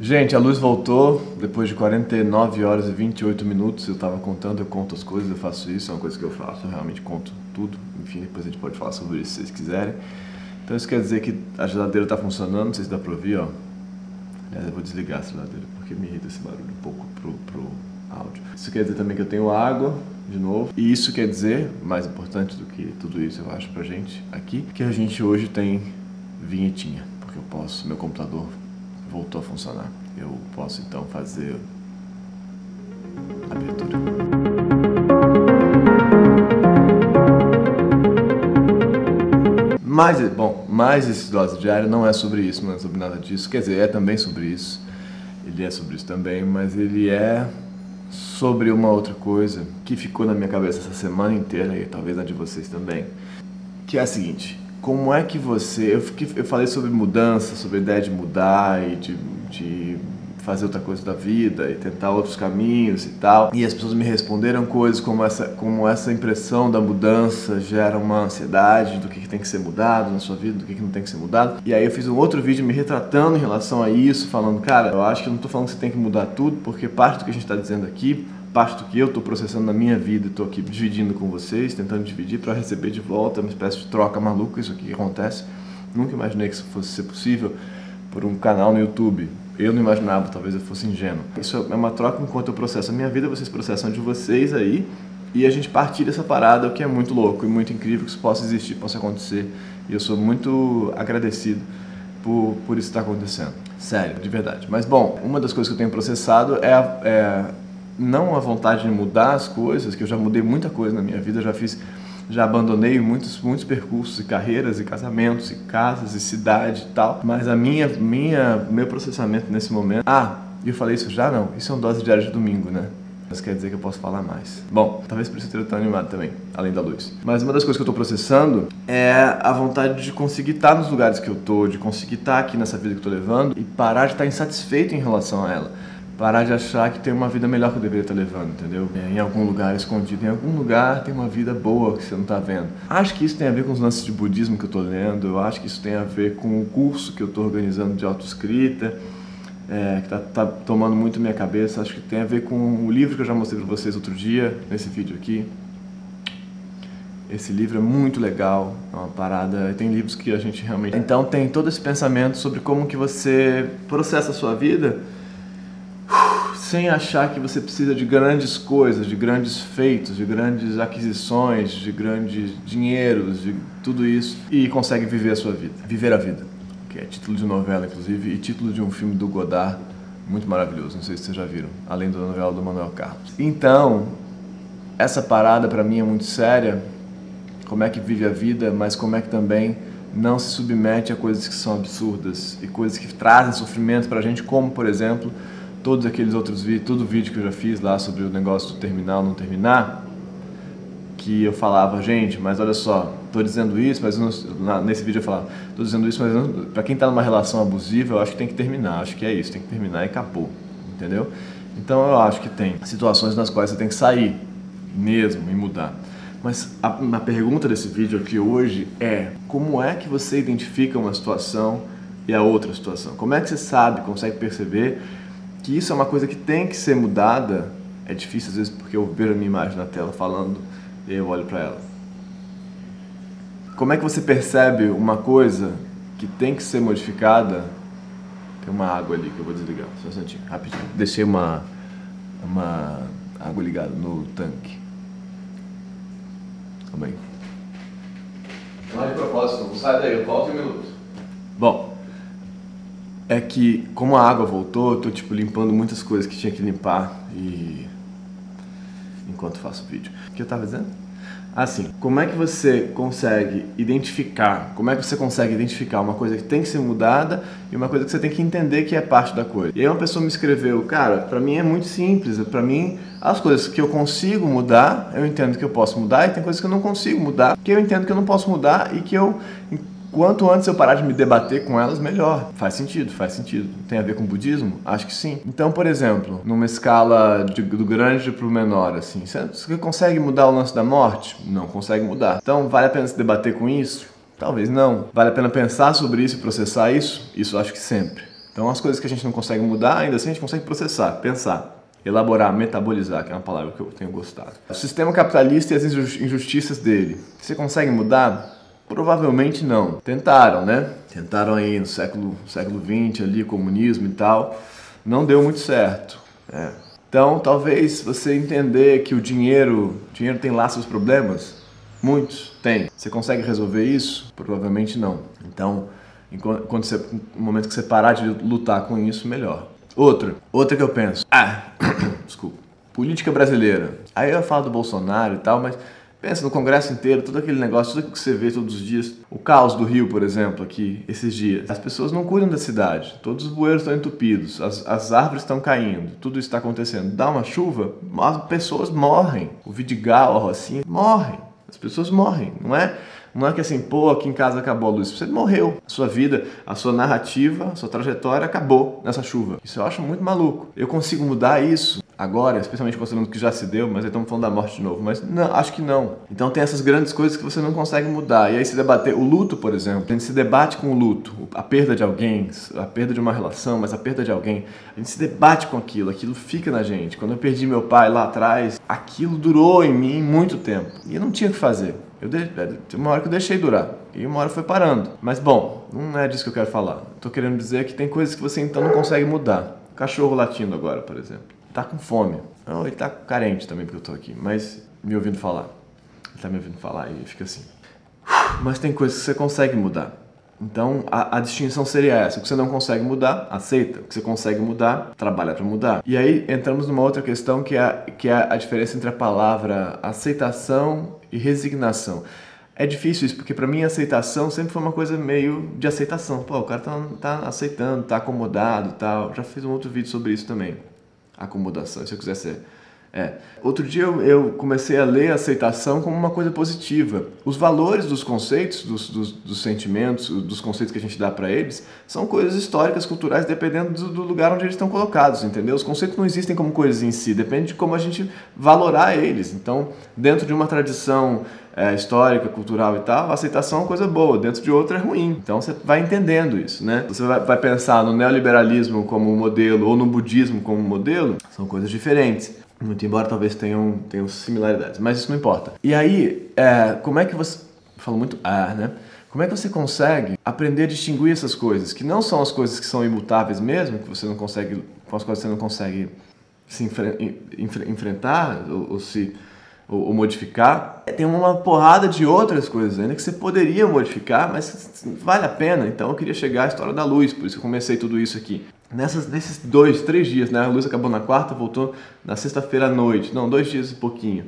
Gente, a luz voltou depois de 49 horas e 28 minutos. Eu tava contando, eu conto as coisas, eu faço isso, é uma coisa que eu faço, eu realmente conto tudo. Enfim, depois a gente pode falar sobre isso se vocês quiserem. Então isso quer dizer que a geladeira tá funcionando, não sei se dá pra ouvir, ó. Aliás, eu vou desligar a geladeira porque me irrita esse barulho um pouco pro, pro áudio. Isso quer dizer também que eu tenho água, de novo. E isso quer dizer, mais importante do que tudo isso, eu acho, pra gente aqui, que a gente hoje tem vinhetinha. Porque eu posso, meu computador voltou a funcionar. Eu posso então fazer a abertura. Mas, bom, mais esse dose diária não é sobre isso, não é sobre nada disso. Quer dizer, é também sobre isso. Ele é sobre isso também, mas ele é sobre uma outra coisa que ficou na minha cabeça essa semana inteira e talvez na de vocês também, que é a seguinte: como é que você. Eu, fiquei, eu falei sobre mudança, sobre a ideia de mudar e de, de fazer outra coisa da vida e tentar outros caminhos e tal. E as pessoas me responderam coisas como essa, como essa impressão da mudança gera uma ansiedade do que, que tem que ser mudado na sua vida, do que, que não tem que ser mudado. E aí eu fiz um outro vídeo me retratando em relação a isso, falando, cara, eu acho que eu não estou falando que você tem que mudar tudo, porque parte do que a gente está dizendo aqui parte do que eu estou processando na minha vida e estou aqui dividindo com vocês, tentando dividir para receber de volta, uma espécie de troca maluca, isso aqui acontece. Nunca imaginei que isso fosse ser possível por um canal no YouTube. Eu não imaginava, talvez eu fosse ingênuo. Isso é uma troca enquanto eu processo a minha vida, vocês processam de vocês aí, e a gente partilha essa parada, o que é muito louco e muito incrível que isso possa existir, possa acontecer. E eu sou muito agradecido por, por isso estar acontecendo. Sério, de verdade. Mas bom, uma das coisas que eu tenho processado é, é não a vontade de mudar as coisas, que eu já mudei muita coisa na minha vida, já fiz, já abandonei muitos, muitos percursos e carreiras e casamentos e casas e cidade e tal, mas a minha, minha, meu processamento nesse momento, ah, eu falei isso já não, isso é um dose diária de domingo, né? Mas quer dizer que eu posso falar mais. Bom, talvez por isso eu esteja tão animado também, além da luz. Mas uma das coisas que eu estou processando é a vontade de conseguir estar nos lugares que eu estou, de conseguir estar aqui nessa vida que eu estou levando e parar de estar insatisfeito em relação a ela parar de achar que tem uma vida melhor que eu deveria estar levando, entendeu? É, em algum lugar escondido, em algum lugar tem uma vida boa que você não está vendo. Acho que isso tem a ver com os lances de budismo que eu estou lendo, eu acho que isso tem a ver com o curso que eu estou organizando de autoescrita, é, que está tá tomando muito minha cabeça, acho que tem a ver com o livro que eu já mostrei para vocês outro dia, nesse vídeo aqui. Esse livro é muito legal, é uma parada, tem livros que a gente realmente... Então tem todo esse pensamento sobre como que você processa a sua vida sem achar que você precisa de grandes coisas, de grandes feitos, de grandes aquisições, de grandes dinheiros, de tudo isso e consegue viver a sua vida, viver a vida, que é título de novela inclusive e título de um filme do Godard muito maravilhoso, não sei se vocês já viram, além da novela do Manuel Carlos. Então, essa parada para mim é muito séria, como é que vive a vida, mas como é que também não se submete a coisas que são absurdas e coisas que trazem sofrimento para a gente, como por exemplo todos aqueles outros vídeos, todo vídeo que eu já fiz lá sobre o negócio do terminar ou não terminar, que eu falava, gente, mas olha só, tô dizendo isso, mas não, nesse vídeo eu falava, tô dizendo isso, mas para quem tá numa relação abusiva, eu acho que tem que terminar, acho que é isso, tem que terminar e acabou, entendeu? Então eu acho que tem situações nas quais você tem que sair mesmo e mudar. Mas a, a pergunta desse vídeo aqui hoje é: como é que você identifica uma situação e a outra situação? Como é que você sabe, consegue perceber que isso é uma coisa que tem que ser mudada, é difícil às vezes porque eu vejo a minha imagem na tela falando e eu olho para ela. Como é que você percebe uma coisa que tem que ser modificada? Tem uma água ali que eu vou desligar, só um instantinho, rapidinho. Deixei uma, uma água ligada no tanque. Calma aí. Não é de propósito, não sai daí, eu volto em um minuto. Bom, é que como a água voltou, eu tô tipo limpando muitas coisas que tinha que limpar e enquanto faço o vídeo. O que eu tava dizendo? Assim, como é que você consegue identificar, como é que você consegue identificar uma coisa que tem que ser mudada e uma coisa que você tem que entender que é parte da coisa? E aí uma pessoa me escreveu, cara, para mim é muito simples, para mim as coisas que eu consigo mudar, eu entendo que eu posso mudar e tem coisas que eu não consigo mudar, que eu entendo que eu não posso mudar e que eu Quanto antes eu parar de me debater com elas, melhor. Faz sentido, faz sentido. Tem a ver com o budismo? Acho que sim. Então, por exemplo, numa escala de, do grande para o menor, assim, você consegue mudar o lance da morte? Não consegue mudar. Então, vale a pena se debater com isso? Talvez não. Vale a pena pensar sobre isso e processar isso? Isso acho que sempre Então, as coisas que a gente não consegue mudar, ainda assim a gente consegue processar, pensar, elaborar, metabolizar, que é uma palavra que eu tenho gostado. O sistema capitalista e as injustiças dele. Você consegue mudar? Provavelmente não. Tentaram, né? Tentaram aí no século, século XX ali, comunismo e tal. Não deu muito certo. É. Então, talvez você entender que o dinheiro, dinheiro tem lá seus problemas. Muitos tem. Você consegue resolver isso? Provavelmente não. Então, quando você, no momento que você parar de lutar com isso, melhor. Outra, outra que eu penso. Ah, desculpa. Política brasileira. Aí eu falo do Bolsonaro e tal, mas Pensa no Congresso inteiro, todo aquele negócio, tudo que você vê todos os dias. O caos do Rio, por exemplo, aqui, esses dias. As pessoas não cuidam da cidade. Todos os bueiros estão entupidos, as, as árvores estão caindo, tudo isso está acontecendo. Dá uma chuva, as pessoas morrem. O Vidigal, a Rocinha, morrem. As pessoas morrem, não é? Não é que assim, pô, aqui em casa acabou a luz. Você morreu. A sua vida, a sua narrativa, a sua trajetória acabou nessa chuva. Isso eu acho muito maluco. Eu consigo mudar isso agora, especialmente considerando que já se deu, mas aí estamos falando da morte de novo. Mas não, acho que não. Então tem essas grandes coisas que você não consegue mudar. E aí se debater o luto, por exemplo, a gente se debate com o luto, a perda de alguém, a perda de uma relação, mas a perda de alguém. A gente se debate com aquilo, aquilo fica na gente. Quando eu perdi meu pai lá atrás, aquilo durou em mim muito tempo. E eu não tinha o que fazer. Eu de... É, uma hora que eu deixei durar. E uma hora foi parando. Mas bom, não é disso que eu quero falar. Estou querendo dizer que tem coisas que você então não consegue mudar. Cachorro latindo agora, por exemplo tá com fome. Não, ele tá carente também porque eu tô aqui, mas me ouvindo falar. Ele tá me ouvindo falar e fica assim. Mas tem coisas que você consegue mudar. Então a, a, distinção seria essa: o que você não consegue mudar, aceita. O que você consegue mudar, trabalha para mudar. E aí entramos numa outra questão que é, que é a diferença entre a palavra aceitação e resignação. É difícil isso, porque para mim aceitação sempre foi uma coisa meio de aceitação. Pô, o cara tá, tá aceitando, tá acomodado tal. Já fiz um outro vídeo sobre isso também acomodação, se eu quiser ser. É. Outro dia eu, comecei a ler a aceitação como uma coisa positiva. Os valores dos conceitos, dos, dos, dos sentimentos, dos conceitos que a gente dá para eles, são coisas históricas, culturais, dependendo do, do, lugar onde eles estão colocados, entendeu? Os conceitos não existem como coisas em si, depende de como a gente valorar eles. Então, dentro de uma tradição é, histórica, cultural e tal, a aceitação é uma coisa boa, dentro de outra é ruim. Então você vai entendendo isso, né? Você vai, vai pensar no neoliberalismo como modelo ou no budismo como modelo, são coisas diferentes. Muito embora talvez tenham, tenham similaridades, mas isso não importa. E aí, é, como é que você. Falo muito ah, né? Como é que você consegue aprender a distinguir essas coisas, que não são as coisas que são imutáveis mesmo, que você não consegue, com as quais você não consegue se enfre enfrentar ou, ou se ou, ou, modificar. Tem uma porrada de outras coisas ainda que você poderia modificar, mas vale a pena. Então eu queria chegar à história da luz, por isso eu comecei tudo isso aqui. Nessas, nesses dois, três dias, né? A luz acabou na quarta, voltou na sexta-feira à noite. Não, dois dias e pouquinho.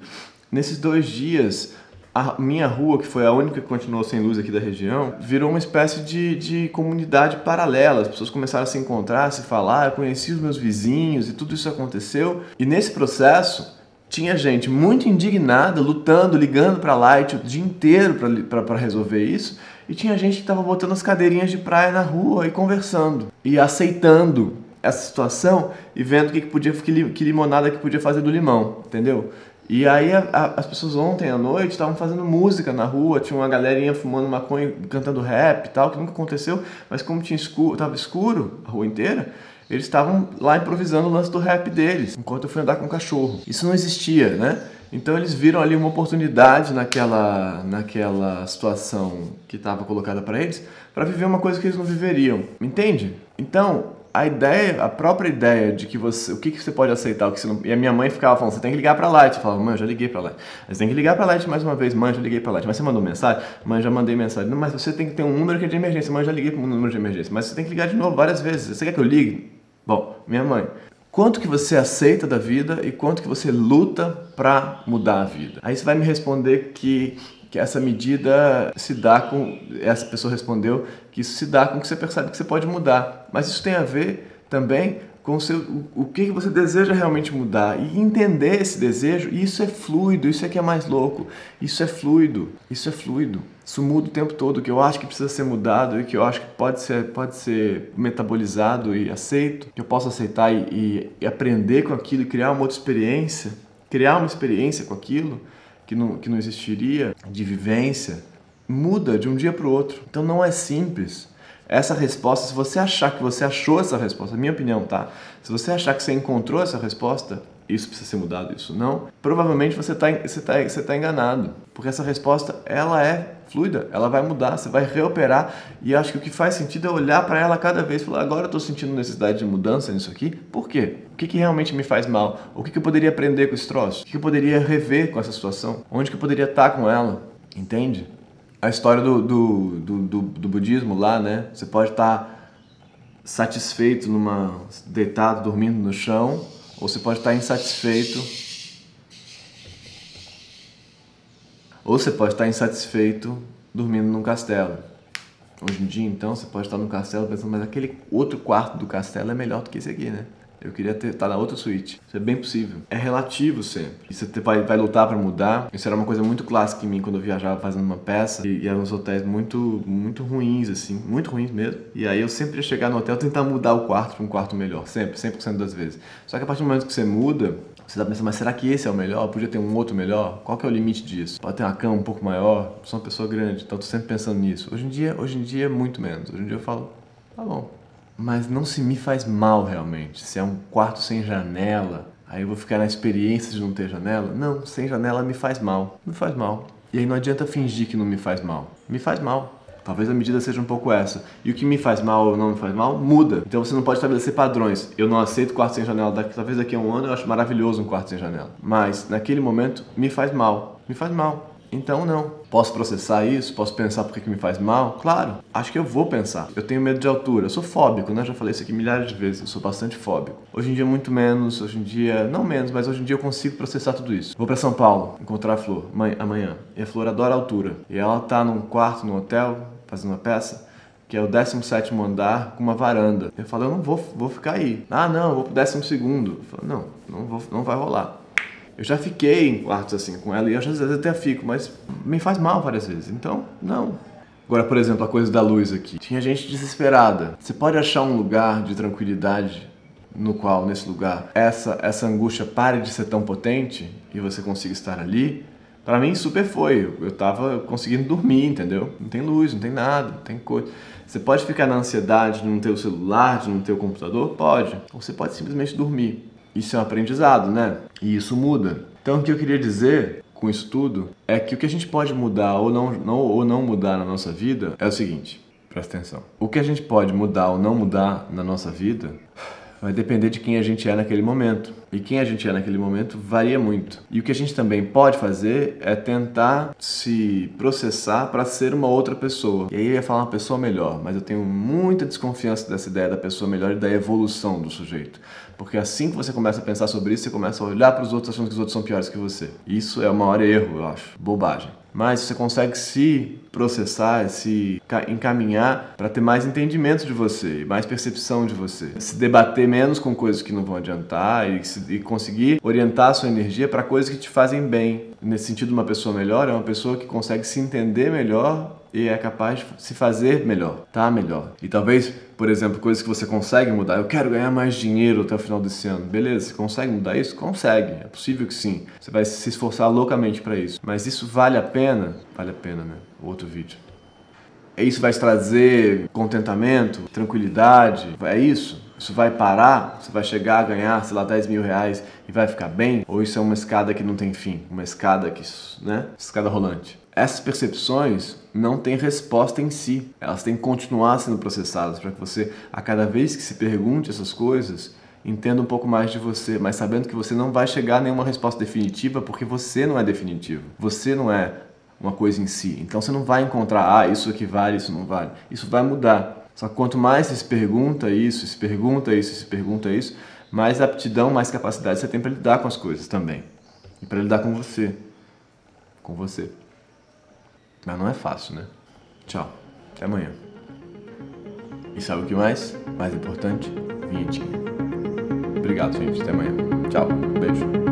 Nesses dois dias, a minha rua, que foi a única que continuou sem luz aqui da região, virou uma espécie de, de comunidade paralela. As pessoas começaram a se encontrar, a se falar. Eu conheci os meus vizinhos e tudo isso aconteceu. E nesse processo, tinha gente muito indignada, lutando, ligando para a Light o dia inteiro para resolver isso, e tinha gente que estava botando as cadeirinhas de praia na rua e conversando e aceitando essa situação e vendo que, que podia que, que limonada que podia fazer do limão, entendeu? E aí a, a, as pessoas ontem à noite estavam fazendo música na rua, tinha uma galerinha fumando maconha, cantando rap e tal, que nunca aconteceu, mas como tinha escuro, tava escuro a rua inteira, eles estavam lá improvisando o lance do rap deles, enquanto eu fui andar com o cachorro. Isso não existia, né? Então eles viram ali uma oportunidade naquela, naquela situação que estava colocada para eles, para viver uma coisa que eles não viveriam. Entende? Então, a ideia, a própria ideia de que você, o que, que você pode aceitar, o que você não, e a minha mãe ficava falando, você tem que ligar para Light, eu falava, mãe, eu já liguei para Light, você tem que ligar para Light mais uma vez, mãe, já liguei para Light, mas você mandou mensagem, mãe, já mandei mensagem, não, mas você tem que ter um número que é de emergência, mãe, já liguei para um número de emergência, mas você tem que ligar de novo várias vezes, você quer que eu ligue? Bom, minha mãe, quanto que você aceita da vida e quanto que você luta para mudar a vida? Aí você vai me responder que que essa medida se dá com essa pessoa respondeu que isso se dá com que você percebe que você pode mudar, mas isso tem a ver também com o, seu, o, o que você deseja realmente mudar e entender esse desejo, isso é fluido, isso é que é mais louco, isso é fluido, isso é fluido. Isso muda o tempo todo, que eu acho que precisa ser mudado e que eu acho que pode ser, pode ser metabolizado e aceito, que eu posso aceitar e, e, e aprender com aquilo e criar uma outra experiência, criar uma experiência com aquilo que não, que não existiria, de vivência, muda de um dia para o outro. Então não é simples Essa resposta, se você achar que você achou essa resposta, minha opinião, tá? Se você achar que você encontrou essa resposta, isso precisa ser mudado, isso não, provavelmente você está você tá, você tá enganado. Porque essa resposta, ela é fluida, ela vai mudar, você vai reoperar e acho que o que faz sentido é olhar para ela cada vez e falar, agora eu estou sentindo necessidade de mudança nisso aqui, por quê? O que, que realmente me faz mal? O que, que eu poderia aprender com esse troço? O que, que eu poderia rever com essa situação? Onde que eu poderia estar com ela? Entende? A história do, do, do, do, do budismo lá, né? Você pode estar satisfeito numa deitado, dormindo no chão, ou você pode estar insatisfeito Ou você pode estar insatisfeito dormindo num castelo. Hoje em dia, então, você pode estar no castelo pensando, mas aquele outro quarto do castelo é melhor do que esse aqui, né? Eu queria estar na outra suíte. Isso é bem possível. É relativo sempre. E você vai, vai lutar para mudar. Isso era uma coisa muito clássica em mim quando eu viajava fazendo uma peça. E, e eram uns hotéis muito, muito ruins, assim. Muito ruins mesmo. E aí eu sempre ia chegar no hotel tentar mudar o quarto para um quarto melhor. Sempre, 100% das vezes. Só que a partir do momento que você muda, você está pensando, mas será que esse é o melhor? Podia ter um outro melhor? Qual que é o limite disso? Pode ter uma cama um pouco maior? Sou uma pessoa grande, então estou sempre pensando nisso. Hoje em dia, hoje em dia, muito menos. Hoje em dia eu falo, tá bom. Mas não se me faz mal realmente. Se é um quarto sem janela, aí eu vou ficar na experiência de não ter janela? Não, sem janela me faz mal. Me faz mal. E aí não adianta fingir que não me faz mal. Me faz mal. Talvez a medida seja um pouco essa. E o que me faz mal ou não me faz mal, muda. Então você não pode estabelecer padrões. Eu não aceito quarto sem janela. Daqui, talvez daqui a um ano eu acho maravilhoso um quarto sem janela. Mas naquele momento me faz mal. Me faz mal. Então não. Posso processar isso? Posso pensar por que, me faz mal? Claro, acho que eu vou pensar. Eu tenho medo de altura. Eu sou fóbico, né? Já falei isso aqui milhares de vezes. Eu sou bastante fóbico. Hoje em dia muito menos. Hoje em dia, não menos, mas hoje em dia eu consigo processar tudo isso. Vou para São Paulo encontrar a Flor amanhã. E a Flor adora altura. E ela tá num quarto, num hotel, fazendo uma peça, que é o 17 andar com uma varanda. Eu falo, eu não vou, vou ficar aí. Ah, não, eu vou pro 12. Eu falo, não, não, vou, não vai rolar. Eu já fiquei em quartos assim com ela e às vezes até fico, mas me faz mal várias vezes. Então, não. Agora, por exemplo, a coisa da luz aqui. Tinha gente desesperada. Você pode achar um lugar de tranquilidade no qual, nesse lugar, essa, essa angústia pare de ser tão potente e você consiga estar ali? Para mim, super foi. Eu tava conseguindo dormir, entendeu? Não tem luz, não tem nada, não tem coisa. Você pode ficar na ansiedade de não ter o celular, de não ter o computador? Pode. Ou você pode simplesmente dormir. Isso é um aprendizado, né? E isso muda. Então, o que eu queria dizer com isso tudo é que o que a gente pode mudar ou não, não, ou não mudar na nossa vida é o seguinte: presta atenção. O que a gente pode mudar ou não mudar na nossa vida vai depender de quem a gente é naquele momento. E quem a gente é naquele momento varia muito. E o que a gente também pode fazer é tentar se processar para ser uma outra pessoa. E aí eu ia falar uma pessoa melhor, mas eu tenho muita desconfiança dessa ideia da pessoa melhor e da evolução do sujeito. Porque assim que você começa a pensar sobre isso, você começa a olhar para os outros achando que os outros são piores que você. Isso é o maior erro, eu acho. Bobagem mas você consegue se processar, se encaminhar para ter mais entendimento de você, mais percepção de você, se debater menos com coisas que não vão adiantar e, se, e conseguir orientar a sua energia para coisas que te fazem bem. Nesse sentido, uma pessoa melhor é uma pessoa que consegue se entender melhor e é capaz de se fazer melhor, tá melhor. E talvez, por exemplo, coisas que você consegue mudar. Eu quero ganhar mais dinheiro até o final desse ano. Beleza, você consegue mudar isso? Consegue. É possível que sim. Você vai se esforçar loucamente para isso. Mas isso vale a pena? Vale a pena, né? Outro vídeo. É isso vai trazer contentamento, tranquilidade? É isso? Isso vai parar? Você vai chegar a ganhar, sei lá, 10 mil reais e vai ficar bem? Ou isso é uma escada que não tem fim? Uma escada que, né? Escada rolante. Essas percepções não têm resposta em si. Elas têm que continuar sendo processadas para que você, a cada vez que se pergunte essas coisas, entenda um pouco mais de você, mas sabendo que você não vai chegar a nenhuma resposta definitiva porque você não é definitivo. Você não é uma coisa em si. Então você não vai encontrar, ah, isso aqui vale, isso não vale. Isso vai mudar. Só que quanto mais você se pergunta isso, se pergunta isso, se pergunta isso, mais aptidão, mais capacidade você tem para lidar com as coisas também. E para lidar com você. Com você. Mas não é fácil, né? Tchau. Até amanhã. E sabe o que mais? Mais importante? Vinhetinha. Obrigado, gente. Até amanhã. Tchau. Beijo.